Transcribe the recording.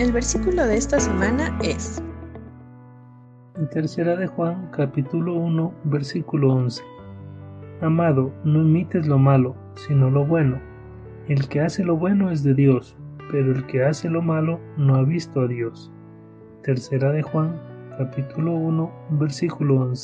El versículo de esta semana es en Tercera de Juan, capítulo 1, versículo 11. Amado, no imites lo malo, sino lo bueno. El que hace lo bueno es de Dios, pero el que hace lo malo no ha visto a Dios. Tercera de Juan, capítulo 1, versículo 11.